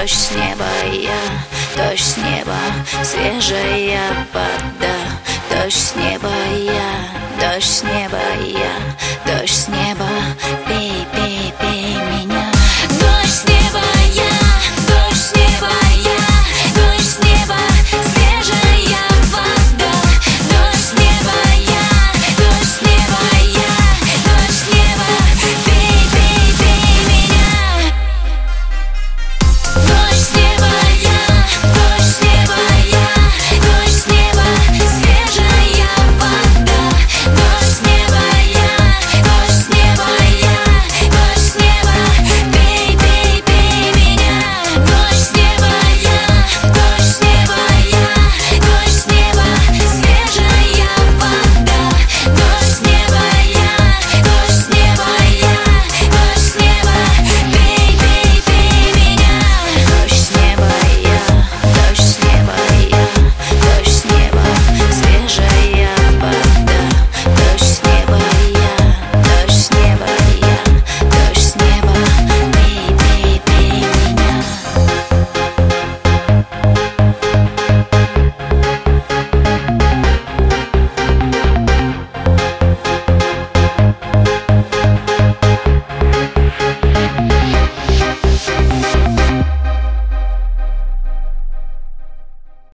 Дождь с неба я, дождь с неба, свежая вода. Дождь с неба я, дождь с неба я, дождь с неба.